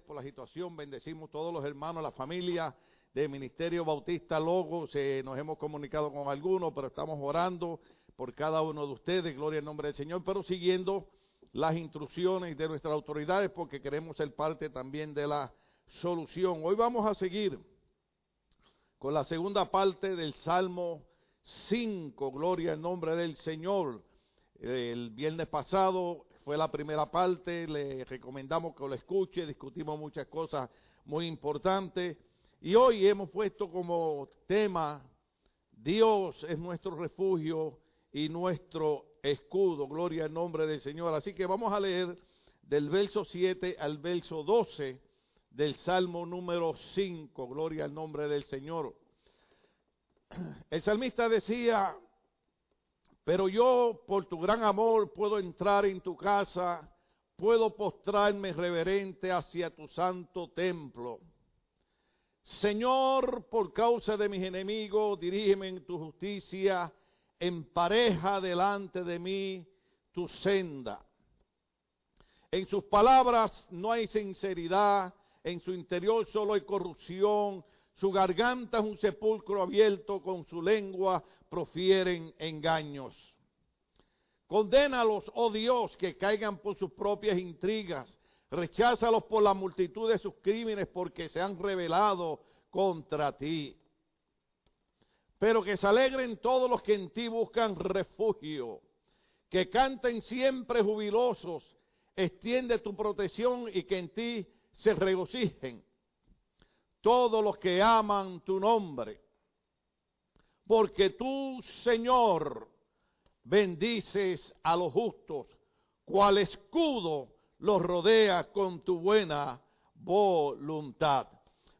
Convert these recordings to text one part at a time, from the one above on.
por la situación, bendecimos todos los hermanos, la familia del Ministerio Bautista Logos, eh, nos hemos comunicado con algunos, pero estamos orando por cada uno de ustedes, gloria al nombre del Señor, pero siguiendo las instrucciones de nuestras autoridades porque queremos ser parte también de la solución. Hoy vamos a seguir con la segunda parte del Salmo 5, gloria al nombre del Señor. El viernes pasado fue la primera parte, le recomendamos que lo escuche, discutimos muchas cosas muy importantes y hoy hemos puesto como tema Dios es nuestro refugio y nuestro escudo, gloria al nombre del Señor. Así que vamos a leer del verso 7 al verso 12 del Salmo número 5, gloria al nombre del Señor. El salmista decía, pero yo por tu gran amor puedo entrar en tu casa, puedo postrarme reverente hacia tu santo templo. Señor, por causa de mis enemigos, dirígeme en tu justicia, empareja delante de mí tu senda. En sus palabras no hay sinceridad, en su interior solo hay corrupción, su garganta es un sepulcro abierto, con su lengua profieren engaños. Condénalos, oh Dios, que caigan por sus propias intrigas. Recházalos por la multitud de sus crímenes porque se han rebelado contra ti. Pero que se alegren todos los que en ti buscan refugio. Que canten siempre jubilosos. Extiende tu protección y que en ti se regocijen todos los que aman tu nombre. Porque tú, Señor, bendices a los justos, cual escudo los rodea con tu buena voluntad.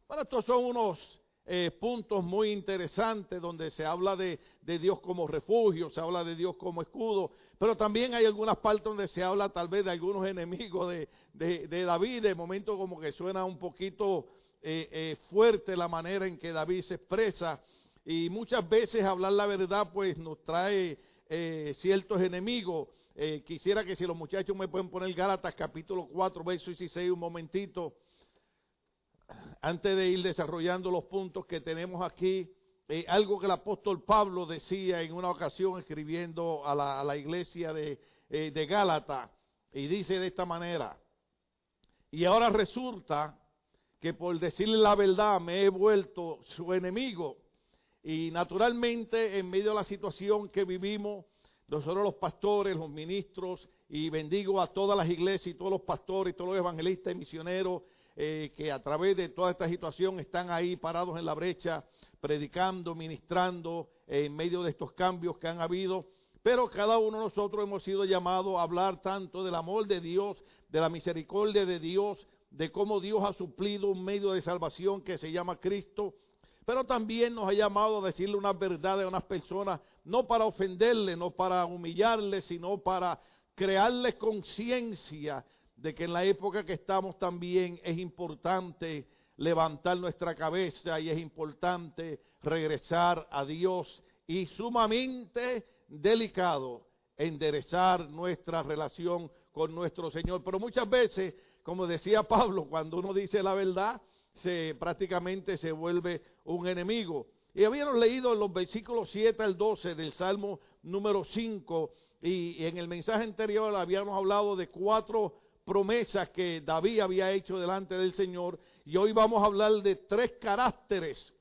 Bueno, estos son unos eh, puntos muy interesantes donde se habla de, Dios como refugio, se habla de Dios como escudo, pero también hay algunas partes donde se habla tal vez de algunos enemigos de, David, de momento como que suena un poquito eh, eh, fuerte la manera en que David se expresa y muchas veces hablar la verdad pues nos trae eh, ciertos enemigos. quisiera que si los muchachos me pueden poner Gálatas capítulo 4, verso 16 un momentito, antes de ir desarrollando los puntos que tenemos aquí, algo que el apóstol Pablo decía en una ocasión escribiendo a la, a la iglesia de, de Gálatas, y dice de esta manera, y ahora resulta que por decirle la verdad me he vuelto su enemigo. Y naturalmente, en medio de la situación que vivimos, nosotros los pastores, los ministros, y bendigo a todas las iglesias y todos los pastores, todos los evangelistas y misioneros eh, que a través de toda esta situación están ahí parados en la brecha, predicando, ministrando en medio de estos cambios que han habido. Pero cada uno de nosotros hemos sido llamados a hablar tanto del amor de Dios, de la misericordia de Dios, de cómo Dios ha suplido un medio de salvación que se llama Cristo, pero también nos ha llamado a decirle unas verdades a unas personas, no para ofenderle, no para humillarle, sino para crearles conciencia de que en la época que estamos también es importante levantar nuestra cabeza y es importante regresar a Dios y sumamente delicado enderezar nuestra relación con nuestro Señor. Pero muchas veces como decía Pablo, cuando uno dice la verdad, se prácticamente se vuelve un enemigo. Y habíamos leído los versículos 7 al 12 del Salmo número 5 y en el mensaje anterior habíamos hablado de cuatro promesas que David había hecho delante del Señor y hoy vamos a hablar de tres caracteres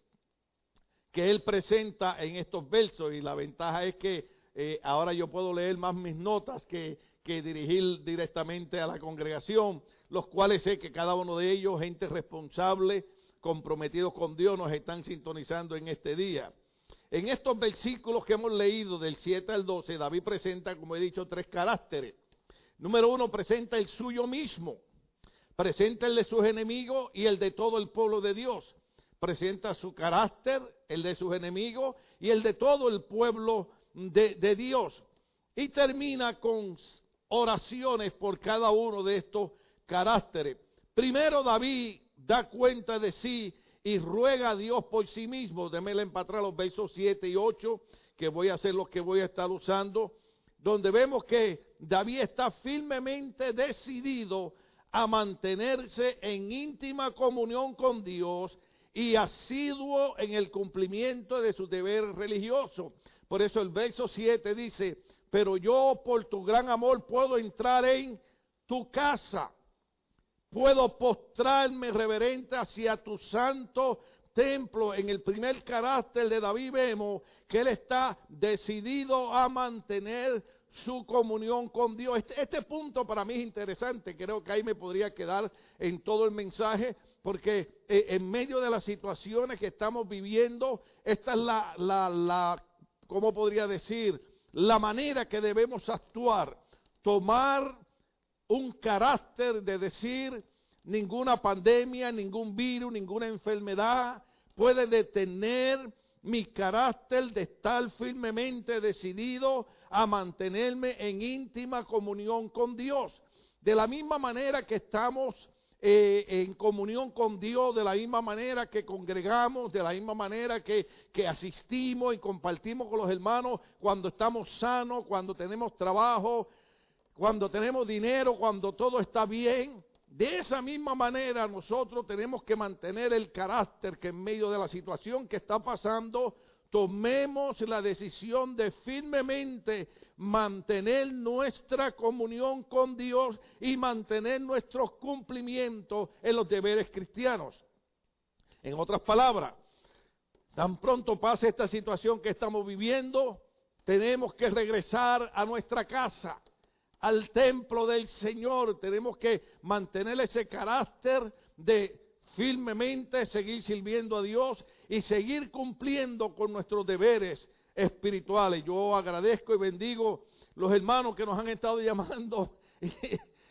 que él presenta en estos versos y la ventaja es que eh, ahora yo puedo leer más mis notas que, que dirigir directamente a la congregación los cuales sé que cada uno de ellos, gente responsable, comprometidos con Dios, nos están sintonizando en este día. En estos versículos que hemos leído del 7 al 12, David presenta, como he dicho, tres caracteres. Número uno, presenta el suyo mismo, presenta el de sus enemigos y el de todo el pueblo de Dios. Presenta su carácter, el de sus enemigos y el de todo el pueblo de, de Dios. Y termina con oraciones por cada uno de estos caracteres. Primero David da cuenta de sí y ruega a Dios por sí mismo. Démele para los versos 7 y 8, que voy a hacer lo que voy a estar usando, donde vemos que David está firmemente decidido a mantenerse en íntima comunión con Dios y asiduo en el cumplimiento de sus deberes religiosos. Por eso el verso 7 dice, pero yo por tu gran amor puedo entrar en tu casa, puedo postrarme reverente hacia tu santo templo. En el primer carácter de David vemos que él está decidido a mantener su comunión con Dios. Este, este, punto para mí es interesante, creo que ahí me podría quedar en todo el mensaje, porque eh, en medio de las situaciones que estamos viviendo, esta es la, la, la, ¿cómo podría decir? La manera que debemos actuar, tomar un carácter de decir, ninguna pandemia, ningún virus, ninguna enfermedad puede detener mi carácter de estar firmemente decidido a mantenerme en íntima comunión con Dios. De la misma manera que estamos eh, en comunión con Dios, de la misma manera que congregamos, de la misma manera que, que asistimos y compartimos con los hermanos cuando estamos sanos, cuando tenemos trabajo, cuando tenemos dinero, cuando todo está bien. De esa misma manera nosotros tenemos que mantener el carácter que en medio de la situación que está pasando, tomemos la decisión de firmemente mantener nuestra comunión con Dios y mantener nuestros cumplimientos en los deberes cristianos. En otras palabras, tan pronto pase esta situación que estamos viviendo, tenemos que regresar a nuestra casa al templo del Señor. Tenemos que mantener ese carácter de firmemente seguir sirviendo a Dios y seguir cumpliendo con nuestros deberes espirituales. Yo agradezco y bendigo los hermanos que nos han estado llamando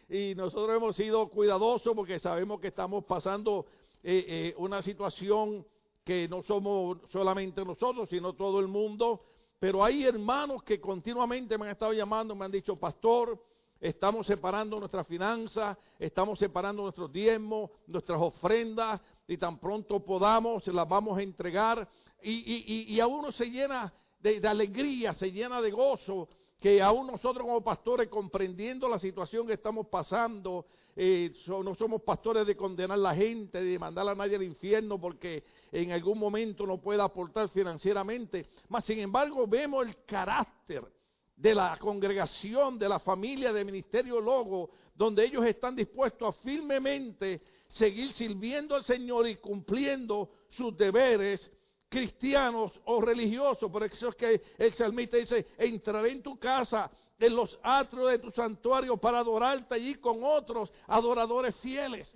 y, nosotros hemos sido cuidadosos porque sabemos que estamos pasando eh, eh, una situación que no somos solamente nosotros, sino todo el mundo pero hay hermanos que continuamente me han estado llamando, me han dicho, pastor, estamos separando nuestras finanzas, estamos separando nuestros diezmos, nuestras ofrendas, y tan pronto podamos, las vamos a entregar. Y, a uno se llena de, alegría, se llena de gozo, que aún nosotros como pastores, comprendiendo la situación que estamos pasando, eh, no somos pastores de condenar a la gente, de mandar a nadie al infierno porque en algún momento no pueda aportar financieramente. Mas, sin embargo, vemos el carácter de la congregación, de la familia de Ministerio Logo, donde ellos están dispuestos a firmemente seguir sirviendo al Señor y cumpliendo sus deberes cristianos o religiosos. Por eso es que el salmista dice, entraré en tu casa, en los atrios de tu santuario para adorarte allí con otros adoradores fieles.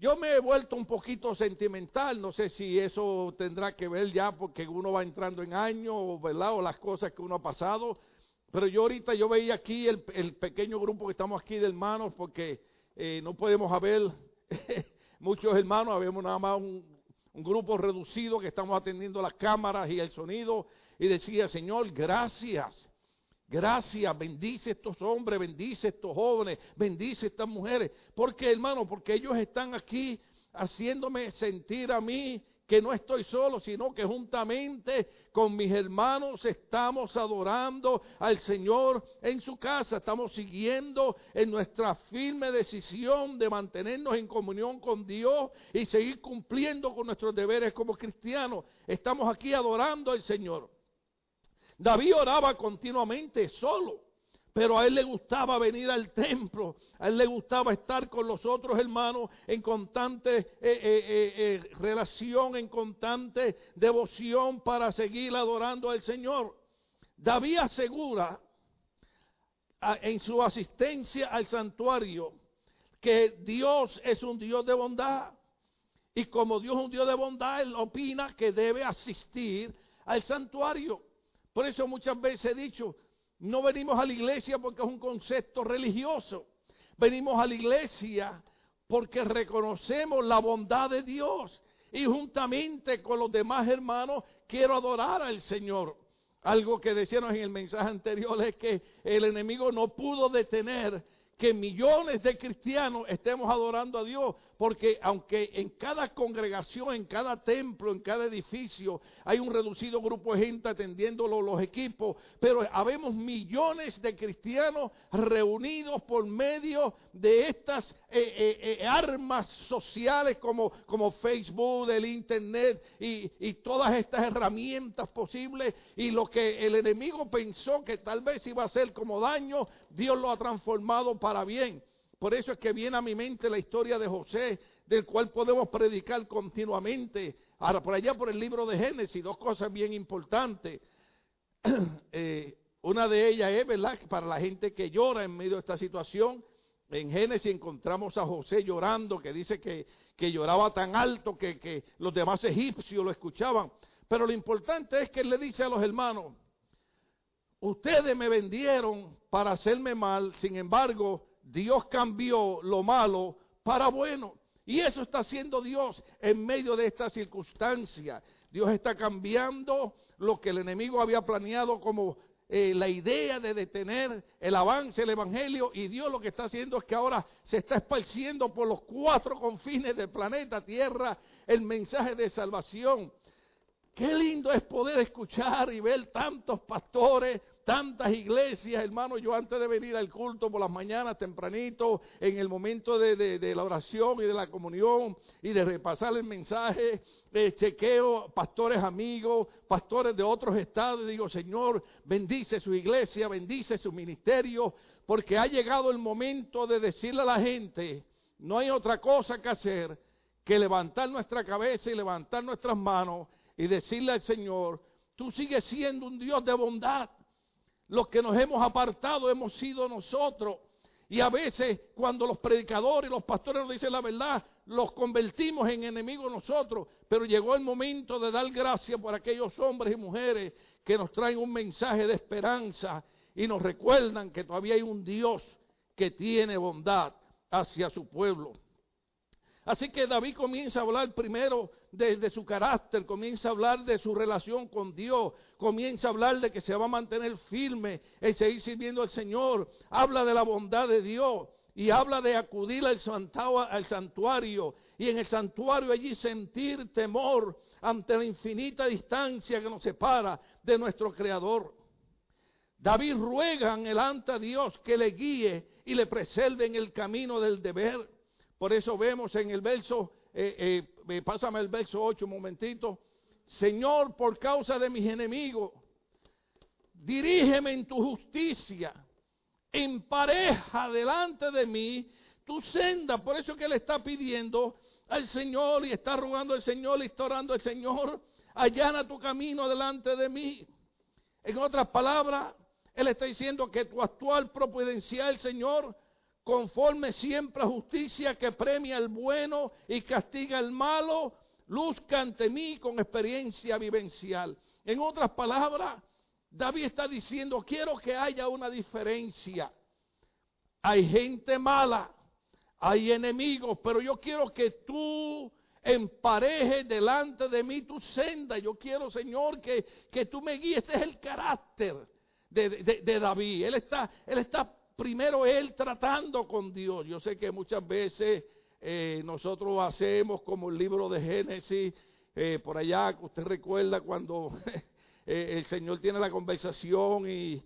Yo me he vuelto un poquito sentimental, no sé si eso tendrá que ver ya porque uno va entrando en años, ¿verdad? O las cosas que uno ha pasado. Pero yo ahorita yo veía aquí el, pequeño grupo que estamos aquí de hermanos porque eh, no podemos haber muchos hermanos, habemos nada más un, un grupo reducido que estamos atendiendo las cámaras y el sonido y decía, Señor, gracias Gracias, bendice estos hombres, bendice estos jóvenes, bendice estas mujeres. ¿Por qué, hermano? Porque ellos están aquí haciéndome sentir a mí que no estoy solo, sino que juntamente con mis hermanos estamos adorando al Señor en su casa, estamos siguiendo en nuestra firme decisión de mantenernos en comunión con Dios y seguir cumpliendo con nuestros deberes como cristianos. Estamos aquí adorando al Señor. David oraba continuamente solo, pero a él le gustaba venir al templo, a él le gustaba estar con los otros hermanos en constante eh, eh, eh, relación, en constante devoción para seguir adorando al Señor. David asegura en su asistencia al santuario que Dios es un Dios de bondad. Y como Dios es un Dios de bondad, él opina que debe asistir al santuario. Por eso muchas veces he dicho, no venimos a la iglesia porque es un concepto religioso. Venimos a la iglesia porque reconocemos la bondad de Dios. Y juntamente con los demás hermanos quiero adorar al Señor. Algo que decíamos en el mensaje anterior es que el enemigo no pudo detener que millones de cristianos estemos adorando a Dios, porque aunque en cada congregación, en cada templo, en cada edificio hay un reducido grupo de gente atendiendo los equipos, pero habemos millones de cristianos reunidos por medio de estas eh, eh, eh, armas sociales como, Facebook, el Internet y, y todas estas herramientas posibles y lo que el enemigo pensó que tal vez iba a ser como daño, Dios lo ha transformado para bien. Por eso es que viene a mi mente la historia de José, del cual podemos predicar continuamente. Ahora, por allá por el libro de Génesis, dos cosas bien importantes. Eh, una de ellas es, ¿verdad?, para la gente que llora en medio de esta situación. En Génesis encontramos a José llorando, que dice que, que lloraba tan alto que, que los demás egipcios lo escuchaban. Pero lo importante es que él le dice a los hermanos, ustedes me vendieron para hacerme mal, sin embargo, Dios cambió lo malo para bueno. Y eso está haciendo Dios en medio de esta circunstancia. Dios está cambiando lo que el enemigo había planeado como eh, la idea de detener el avance del Evangelio y Dios lo que está haciendo es que ahora se está esparciendo por los cuatro confines del planeta Tierra el mensaje de salvación. Qué lindo es poder escuchar y ver tantos pastores, tantas iglesias, hermano. Yo antes de venir al culto por las mañanas tempranito, en el momento de, la oración y de la comunión y de repasar el mensaje, de chequeo pastores amigos, pastores de otros estados. Digo, Señor, bendice su iglesia, bendice su ministerio, porque ha llegado el momento de decirle a la gente, no hay otra cosa que hacer que levantar nuestra cabeza y levantar nuestras manos y decirle al Señor, tú sigues siendo un Dios de bondad. Los que nos hemos apartado hemos sido nosotros. Y a veces cuando los predicadores y los pastores nos dicen la verdad, los convertimos en enemigos nosotros. Pero llegó el momento de dar gracias por aquellos hombres y mujeres que nos traen un mensaje de esperanza y nos recuerdan que todavía hay un Dios que tiene bondad hacia su pueblo. Así que David comienza a hablar primero de, su carácter, comienza a hablar de su relación con Dios, comienza a hablar de que se va a mantener firme en seguir sirviendo al Señor, habla de la bondad de Dios y habla de acudir al, al santuario y en el santuario allí sentir temor ante la infinita distancia que nos separa de nuestro Creador. David ruega delante a Dios que le guíe y le preserve en el camino del deber. Por eso vemos en el verso, eh, eh, pásame el verso 8 un momentito. Señor, por causa de mis enemigos, dirígeme en tu justicia, empareja delante de mí tu senda. Por eso que él está pidiendo al Señor y está rogando al Señor y está orando al Señor, allana tu camino delante de mí. En otras palabras, él está diciendo que tu actual providencial, Señor, conforme siempre a justicia que premia el bueno y castiga el malo, luzca ante mí con experiencia vivencial. En otras palabras, David está diciendo, quiero que haya una diferencia. Hay gente mala, hay enemigos, pero yo quiero que tú emparejes delante de mí tu senda. Yo quiero, Señor, que, que tú me guíes. Este es el carácter de, de David. Él está, él está primero él tratando con Dios. Yo sé que muchas veces eh, nosotros hacemos como el libro de Génesis, eh, por allá, usted recuerda cuando eh, el Señor tiene la conversación y,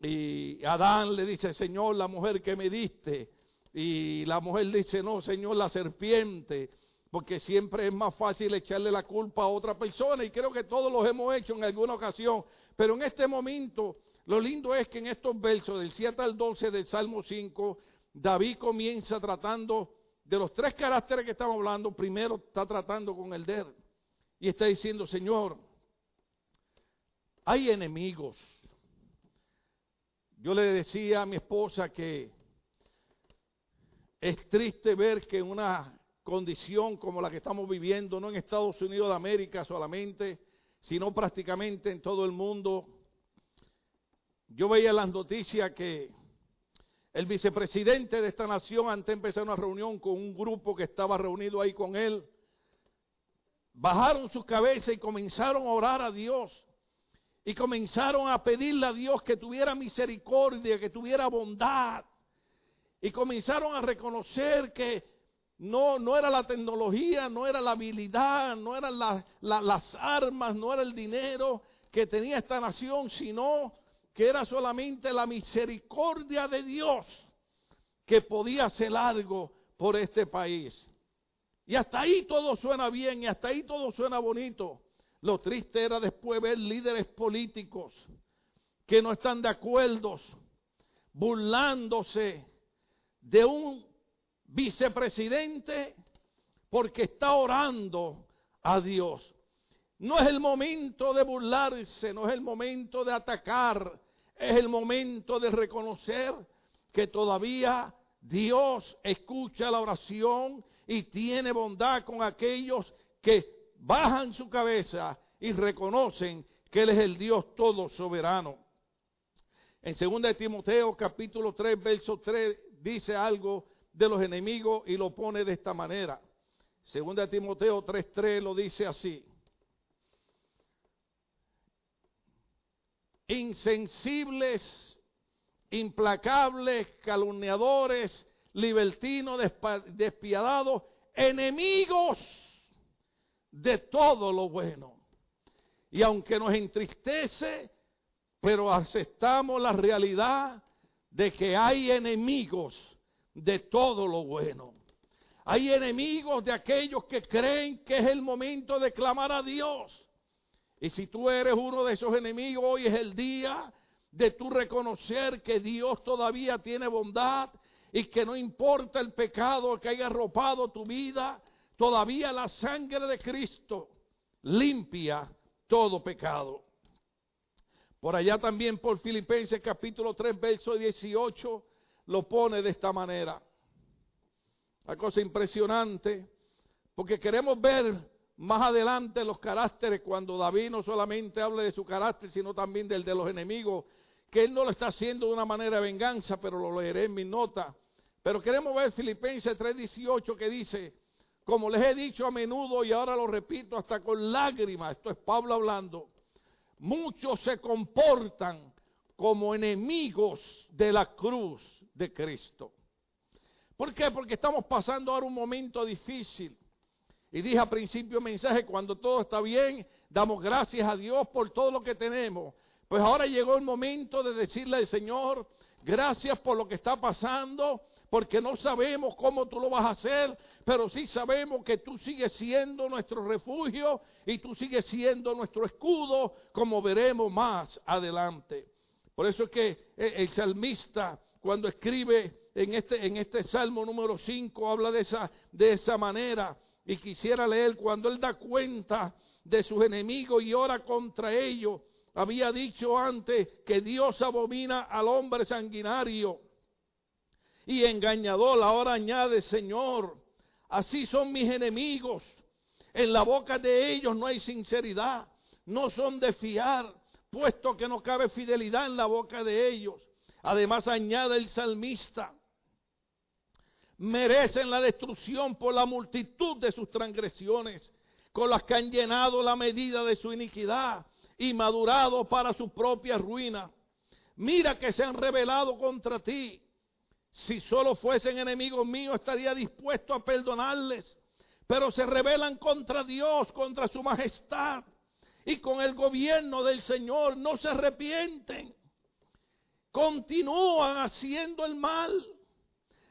y Adán le dice, Señor, la mujer que me diste. Y la mujer dice, no, Señor, la serpiente. Porque siempre es más fácil echarle la culpa a otra persona. Y creo que todos los hemos hecho en alguna ocasión. Pero en este momento lo lindo es que en estos versos del 7 al 12 del Salmo 5, David comienza tratando de los tres caracteres que estamos hablando. Primero está tratando con el der y está diciendo, Señor, hay enemigos. Yo le decía a mi esposa que es triste ver que en una condición como la que estamos viviendo, no en Estados Unidos de América solamente, sino prácticamente en todo el mundo, yo veía las noticias que el vicepresidente de esta nación, antes de empezar una reunión con un grupo que estaba reunido ahí con él, bajaron su cabeza y comenzaron a orar a Dios. Y comenzaron a pedirle a Dios que tuviera misericordia, que tuviera bondad. y comenzaron a reconocer que no, no era la tecnología, no era la habilidad, no eran las armas, no era el dinero que tenía esta nación, sino que era solamente la misericordia de Dios que podía hacer algo por este país. Y hasta ahí todo suena bien y hasta ahí todo suena bonito. Lo triste era después ver líderes políticos que no están de acuerdo, burlándose de un vicepresidente porque está orando a Dios. No es el momento de burlarse, no es el momento de atacar, es el momento de reconocer que todavía Dios escucha la oración y tiene bondad con aquellos que bajan su cabeza y reconocen que Él es el Dios todo soberano. En 2 Timoteo capítulo 3, verso 3 dice algo de los enemigos y lo pone de esta manera. 2 Timoteo 3:3 lo dice así. Insensibles, implacables, calumniadores, libertinos, despiadados, enemigos de todo lo bueno. Y aunque nos entristece, pero aceptamos la realidad de que hay enemigos de todo lo bueno. Hay enemigos de aquellos que creen que es el momento de clamar a Dios. Y si tú eres uno de esos enemigos, hoy es el día de tu reconocer que Dios todavía tiene bondad y que no importa el pecado que haya arropado tu vida, todavía la sangre de Cristo limpia todo pecado. Por allá también por Filipenses capítulo 3, verso 18, lo pone de esta manera. Una cosa impresionante, porque queremos ver más adelante los caracteres cuando David no solamente habla de su carácter, sino también del de los enemigos, que él no lo está haciendo de una manera de venganza, pero lo leeré en mi nota. Pero queremos ver Filipenses 3:18 que dice, como les he dicho a menudo y ahora lo repito hasta con lágrimas, esto es Pablo hablando, muchos se comportan como enemigos de la cruz de Cristo. ¿Por qué? Porque estamos pasando ahora un momento difícil. Y dije al principio mensaje, cuando todo está bien, damos gracias a Dios por todo lo que tenemos. Pues ahora llegó el momento de decirle al Señor, gracias por lo que está pasando, porque no sabemos cómo tú lo vas a hacer, pero sí sabemos que tú sigues siendo nuestro refugio y tú sigues siendo nuestro escudo, como veremos más adelante. Por eso es que el salmista, cuando escribe en este, en este salmo número 5, habla de esa, de esa manera. Y quisiera leer cuando él da cuenta de sus enemigos y ora contra ellos. Había dicho antes que Dios abomina al hombre sanguinario y engañador. Ahora añade, Señor, Así son mis enemigos. En la boca de ellos no hay sinceridad. No son de fiar, puesto que no cabe fidelidad en la boca de ellos. Además añade el salmista, merecen la destrucción por la multitud de sus transgresiones, con las que han llenado la medida de su iniquidad y madurado para su propia ruina. Mira que se han rebelado contra ti si solo fuesen enemigos míos, estaría dispuesto a perdonarles. Pero se rebelan contra Dios, contra su majestad y con el gobierno del Señor. No se arrepienten. Continúan haciendo el mal.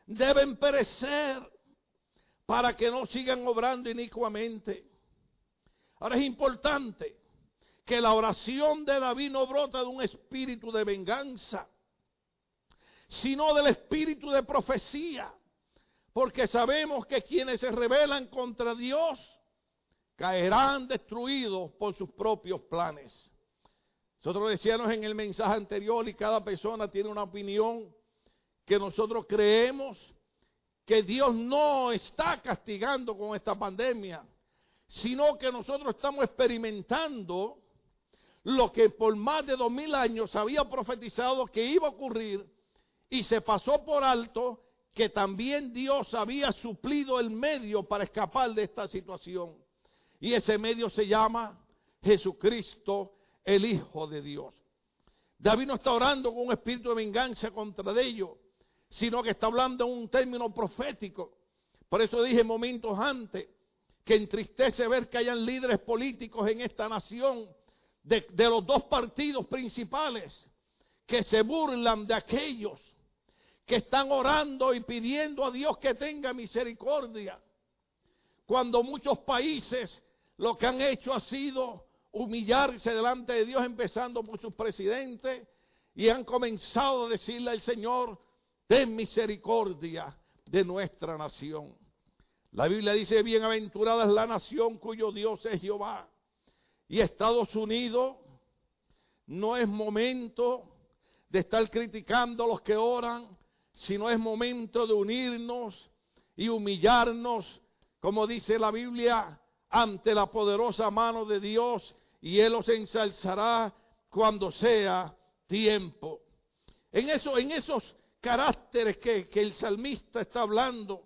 Deben perecer para que no sigan obrando inicuamente. Ahora es importante que la oración de David no brota de un espíritu de venganza sino del espíritu de profecía. Porque sabemos que quienes se rebelan contra Dios caerán destruidos por sus propios planes. Nosotros decíamos en el mensaje anterior y cada persona tiene una opinión que nosotros creemos que Dios no está castigando con esta pandemia, sino que nosotros estamos experimentando lo que por más de dos mil años había profetizado que iba a ocurrir y se pasó por alto que también Dios había suplido el medio para escapar de esta situación. Y ese medio se llama Jesucristo, el Hijo de Dios. David no está orando con un espíritu de venganza contra ellos, sino que está hablando en un término profético. Por eso dije momentos antes que entristece ver que hayan líderes políticos en esta nación de, de los dos partidos principales que se burlan de aquellos que están orando y pidiendo a Dios que tenga misericordia. Cuando muchos países lo que han hecho ha sido humillarse delante de Dios, empezando por sus presidentes, y han comenzado a decirle al Señor, ten misericordia de nuestra nación. La Biblia dice, bienaventurada es la nación cuyo Dios es Jehová. Y Estados Unidos no es momento de estar criticando a los que oran, sino es momento de unirnos y humillarnos, como dice la Biblia, ante la poderosa mano de Dios y Él los ensalzará cuando sea tiempo. En, eso, en esos caracteres que, que el salmista está hablando,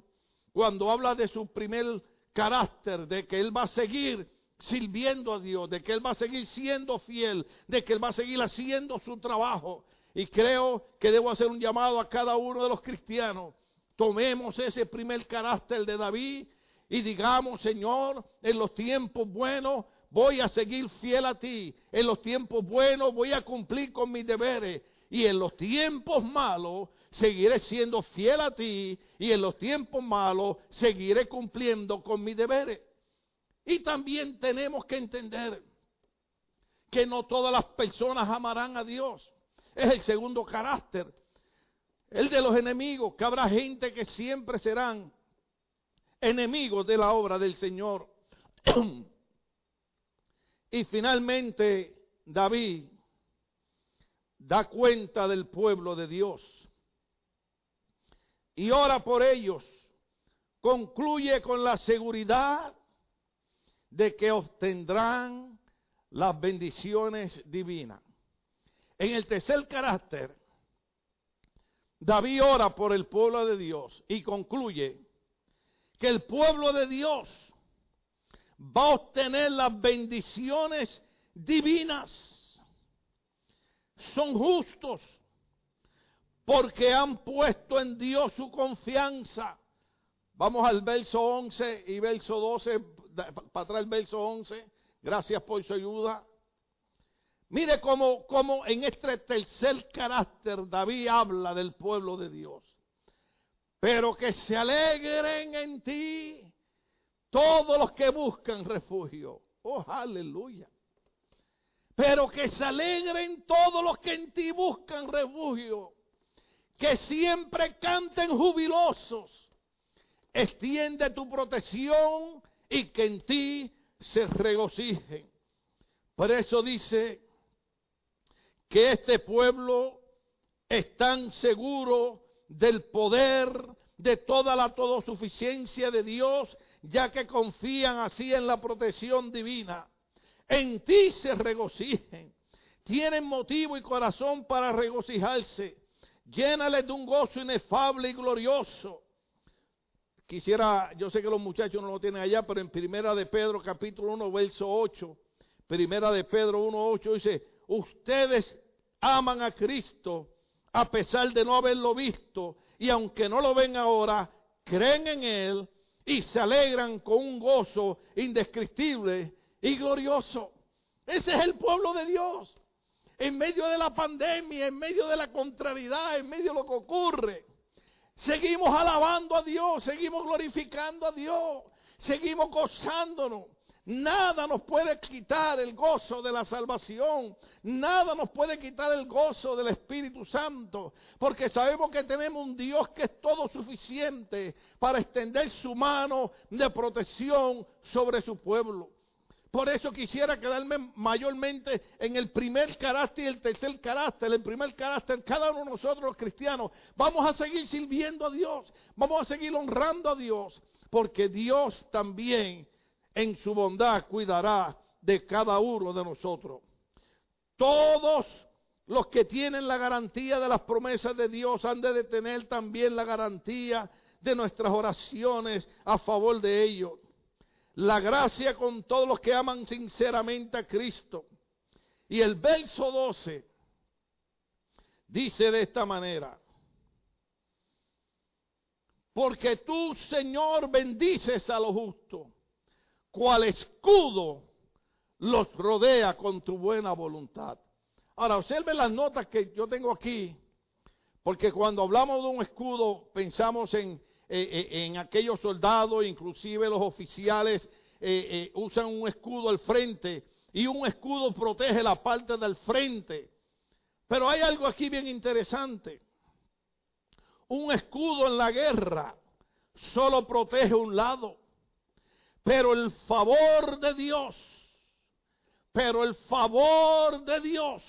cuando habla de su primer carácter, de que Él va a seguir sirviendo a Dios, de que Él va a seguir siendo fiel, de que Él va a seguir haciendo su trabajo. Y creo que debo hacer un llamado a cada uno de los cristianos. Tomemos ese primer carácter de David y digamos, Señor, en los tiempos buenos voy a seguir fiel a ti. En los tiempos buenos voy a cumplir con mis deberes. Y en los tiempos malos seguiré siendo fiel a ti. Y en los tiempos malos seguiré cumpliendo con mis deberes. Y también tenemos que entender que no todas las personas amarán a Dios. Es el segundo carácter. El de los enemigos, que habrá gente que siempre serán enemigos de la obra del Señor. y finalmente David da cuenta del pueblo de Dios y ora por ellos. Concluye con la seguridad de que obtendrán las bendiciones divinas. En el tercer carácter, David ora por el pueblo de Dios y concluye que el pueblo de Dios va a obtener las bendiciones divinas. Son justos porque han puesto en Dios su confianza. Vamos al verso 11 y verso 12, para atrás el verso 11. Gracias por su ayuda. Mire cómo, cómo en este tercer carácter David habla del pueblo de Dios pero que se alegren en ti todos los que buscan refugio. Oh, aleluya. Pero que se alegren todos los que en ti buscan refugio. Que siempre canten jubilosos. Extiende tu protección y que en ti se regocijen. Por eso dice que este pueblo es tan seguro del poder, de toda la todosuficiencia de Dios, ya que confían así en la protección divina. En ti se regocijen. Tienen motivo y corazón para regocijarse. Llénales de un gozo inefable y glorioso. Quisiera, yo sé que los muchachos no lo tienen allá, pero en Primera de Pedro capítulo 1, verso 8, Primera de Pedro 1, 8 dice, ustedes aman a Cristo a pesar de no haberlo visto, y aunque no lo ven ahora, creen en Él y se alegran con un gozo indescriptible y glorioso. Ese es el pueblo de Dios. En medio de la pandemia, en medio de la contrariedad, en medio de lo que ocurre, seguimos alabando a Dios, seguimos glorificando a Dios, seguimos gozándonos. Nada nos puede quitar el gozo de la salvación. Nada nos puede quitar el gozo del Espíritu Santo. Porque sabemos que tenemos un Dios que es todo suficiente para extender su mano de protección sobre su pueblo. Por eso quisiera quedarme mayormente en el primer carácter y el tercer carácter. El primer carácter, cada uno de nosotros los cristianos, vamos a seguir sirviendo a Dios. Vamos a seguir honrando a Dios. Porque Dios también en su bondad cuidará de cada uno de nosotros. Todos los que tienen la garantía de las promesas de Dios han de tener también la garantía de nuestras oraciones a favor de ellos. La gracia con todos los que aman sinceramente a Cristo. Y el verso 12 dice de esta manera, Porque tú, Señor, bendices a los justos, cual escudo los rodea con tu buena voluntad. Ahora, observe las notas que yo tengo aquí, porque cuando hablamos de un escudo pensamos en, eh, eh, en aquellos soldados, inclusive los oficiales eh, usan un escudo al frente y un escudo protege la parte del frente. Pero hay algo aquí bien interesante. Un escudo en la guerra solo protege un lado. Pero el favor de Dios, pero el favor de Dios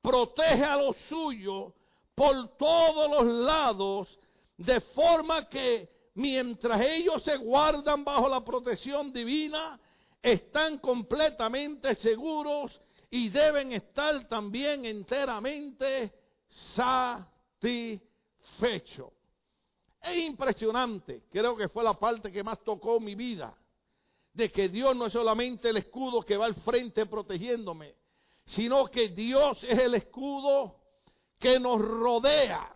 protege a los suyos por todos los lados, de forma que mientras ellos se guardan bajo la protección divina, están completamente seguros y deben estar también enteramente satisfechos. Es impresionante, creo que fue la parte que más tocó mi vida, de que Dios no es solamente el escudo que va al frente protegiéndome, sino que Dios es el escudo que nos rodea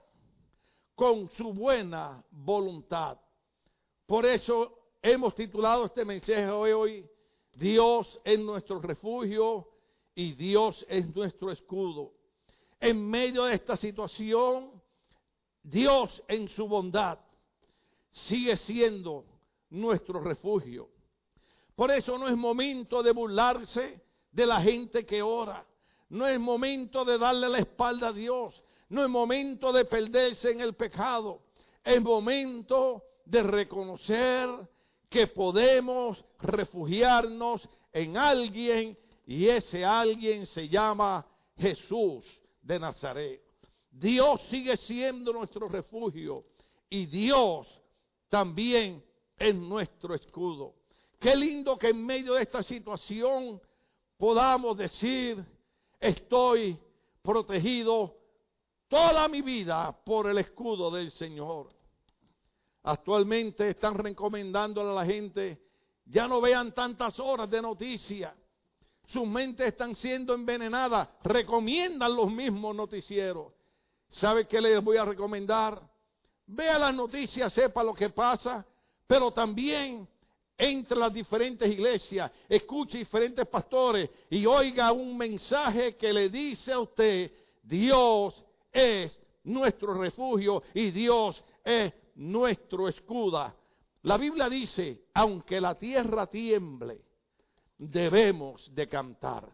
con su buena voluntad. Por eso hemos titulado este mensaje hoy, Dios es nuestro refugio y Dios es nuestro escudo. En medio de esta situación, Dios en su bondad sigue siendo nuestro refugio. Por eso no es momento de burlarse de la gente que ora. No es momento de darle la espalda a Dios. No es momento de perderse en el pecado. Es momento de reconocer que podemos refugiarnos en alguien y ese alguien se llama Jesús de Nazaret. Dios sigue siendo nuestro refugio y Dios también es nuestro escudo. Qué lindo que en medio de esta situación podamos decir, estoy protegido toda mi vida por el escudo del Señor. Actualmente están recomendándole a la gente, ya no vean tantas horas de noticias. Sus mentes están siendo envenenadas. Recomiendan los mismos noticieros. ¿Sabe qué les voy a recomendar? Vea las noticias, sepa lo que pasa, pero también entre las diferentes iglesias, escuche diferentes pastores y oiga un mensaje que le dice a usted, Dios es nuestro refugio y Dios es nuestro escudo. La Biblia dice, aunque la tierra tiemble, debemos de cantar.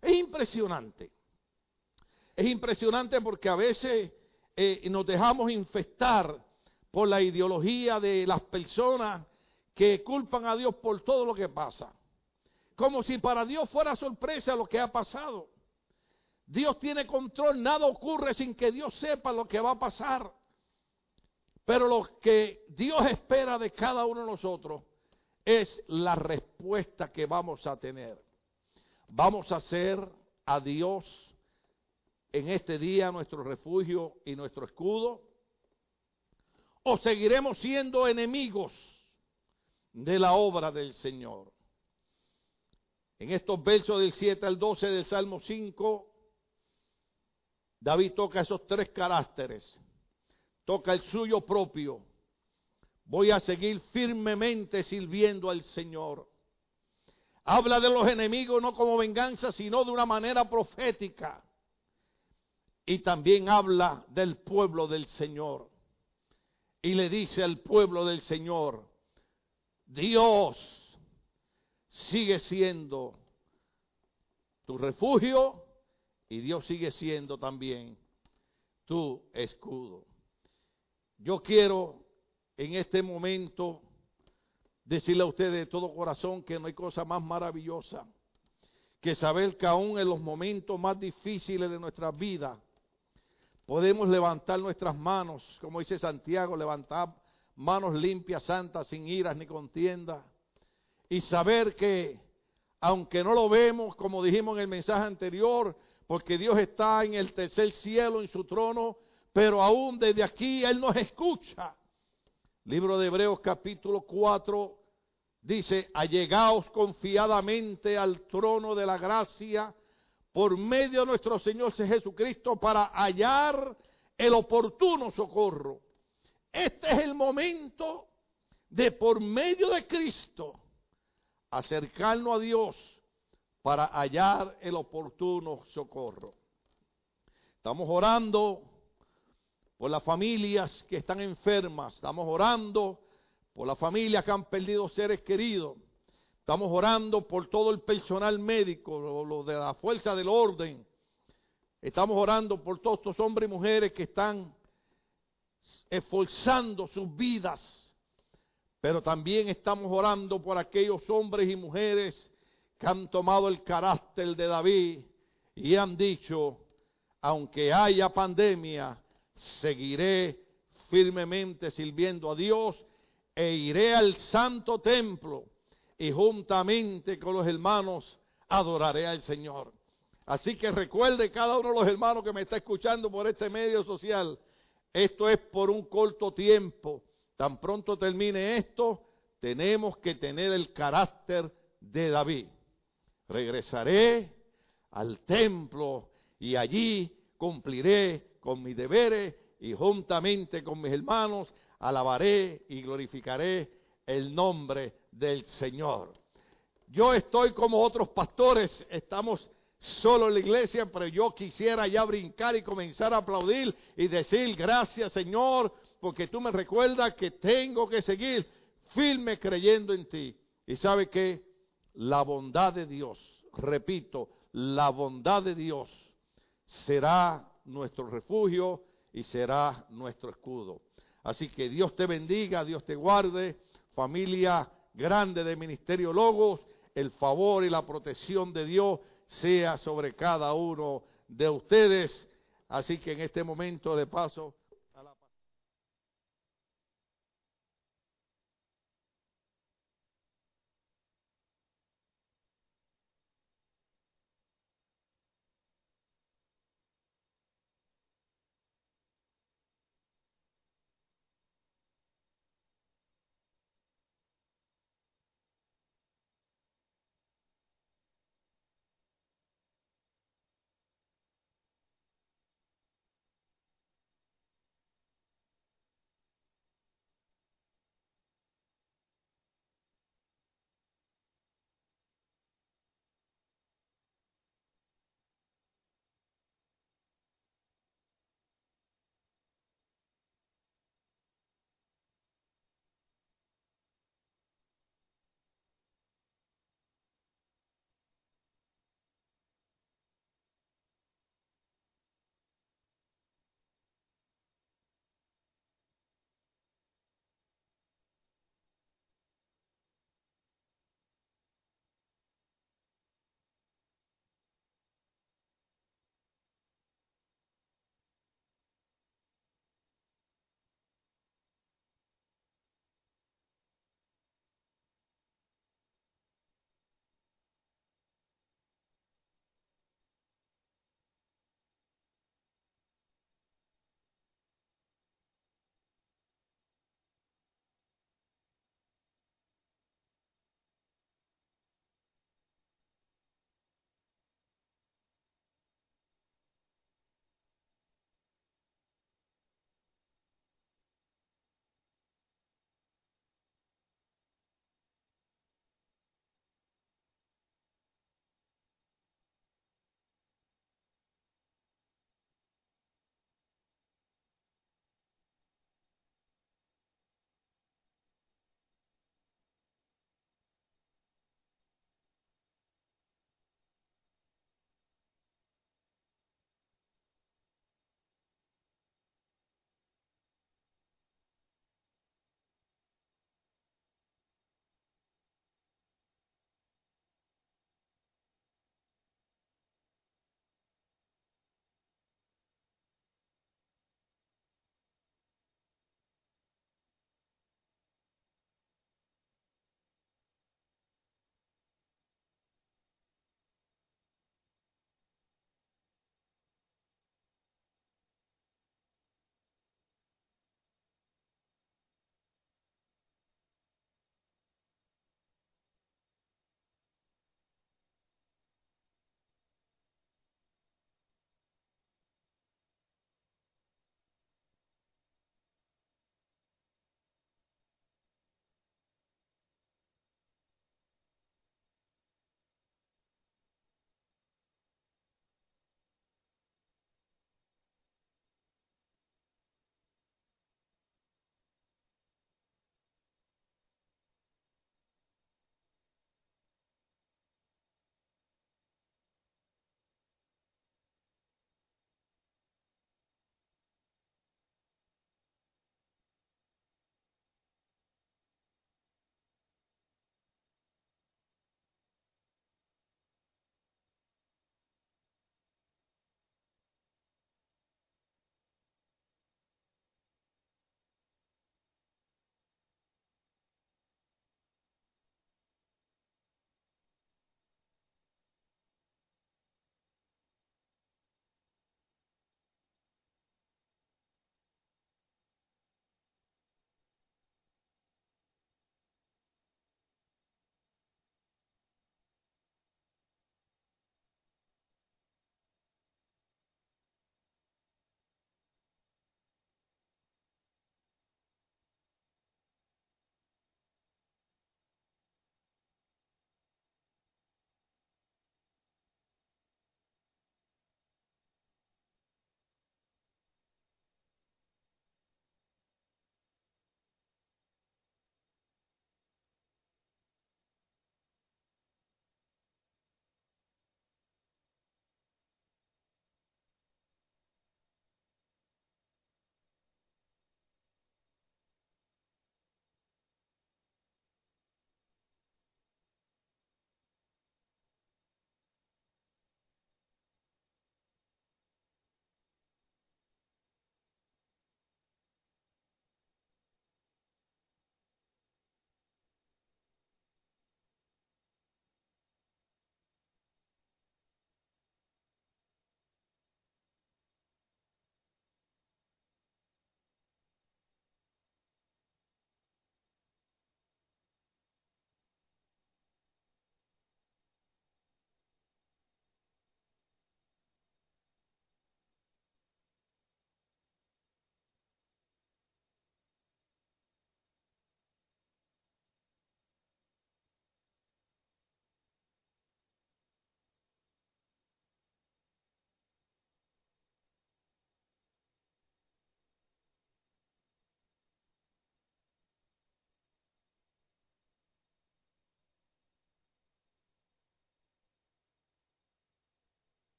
Es impresionante. Es impresionante porque a veces eh, nos dejamos infestar por la ideología de las personas que culpan a Dios por todo lo que pasa. Como si para Dios fuera sorpresa lo que ha pasado. Dios tiene control, nada ocurre sin que Dios sepa lo que va a pasar. Pero lo que Dios espera de cada uno de nosotros es la respuesta que vamos a tener. Vamos a hacer a Dios en este día nuestro refugio y nuestro escudo? ¿O seguiremos siendo enemigos de la obra del Señor? En estos versos del 7 al 12 del Salmo 5, David toca esos tres caracteres. Toca el suyo propio. Voy a seguir firmemente sirviendo al Señor. Habla de los enemigos no como venganza, sino de una manera profética y también habla del pueblo del Señor. Y le dice al pueblo del Señor, Dios sigue siendo tu refugio y Dios sigue siendo también tu escudo. Yo quiero en este momento decirle a ustedes de todo corazón que no hay cosa más maravillosa que saber que aún en los momentos más difíciles de nuestra vida, Podemos levantar nuestras manos, como dice Santiago, levantar manos limpias, santas, sin iras ni contienda. Y saber que, aunque no lo vemos, como dijimos en el mensaje anterior, porque Dios está en el tercer cielo, en su trono, pero aún desde aquí Él nos escucha. Libro de Hebreos capítulo 4 dice, allegaos confiadamente al trono de la gracia por medio de nuestro Señor Jesucristo para hallar el oportuno socorro Este es el momento de por medio de Cristo acercarnos a Dios para hallar el oportuno socorro. Estamos orando por las familias que están enfermas, estamos orando por las familias que han perdido seres queridos, estamos orando por todo el personal médico, lo de la fuerza del orden, estamos orando por todos estos hombres y mujeres que están esforzando sus vidas. Pero también estamos orando por aquellos hombres y mujeres que han tomado el carácter de David y han dicho, aunque haya pandemia, seguiré firmemente sirviendo a Dios e iré al santo templo y juntamente con los hermanos adoraré al Señor. Así que recuerde cada uno de los hermanos que me está escuchando por este medio social, esto es por un corto tiempo Tan pronto termine esto, tenemos que tener el carácter de David. Regresaré al templo y allí cumpliré con mis deberes y juntamente con mis hermanos alabaré y glorificaré el nombre del Señor. Yo estoy como otros pastores, estamos solo en la iglesia, pero yo quisiera ya brincar y comenzar a aplaudir y decir gracias Señor porque tú me recuerdas que tengo que seguir firme creyendo en ti. Y sabe que la bondad de Dios, repito, la bondad de Dios será nuestro refugio y será nuestro escudo. Así que Dios te bendiga, Dios te guarde, familia grande de Ministerio Logos, el favor y la protección de Dios sea sobre cada uno de ustedes. Así que en este momento de paso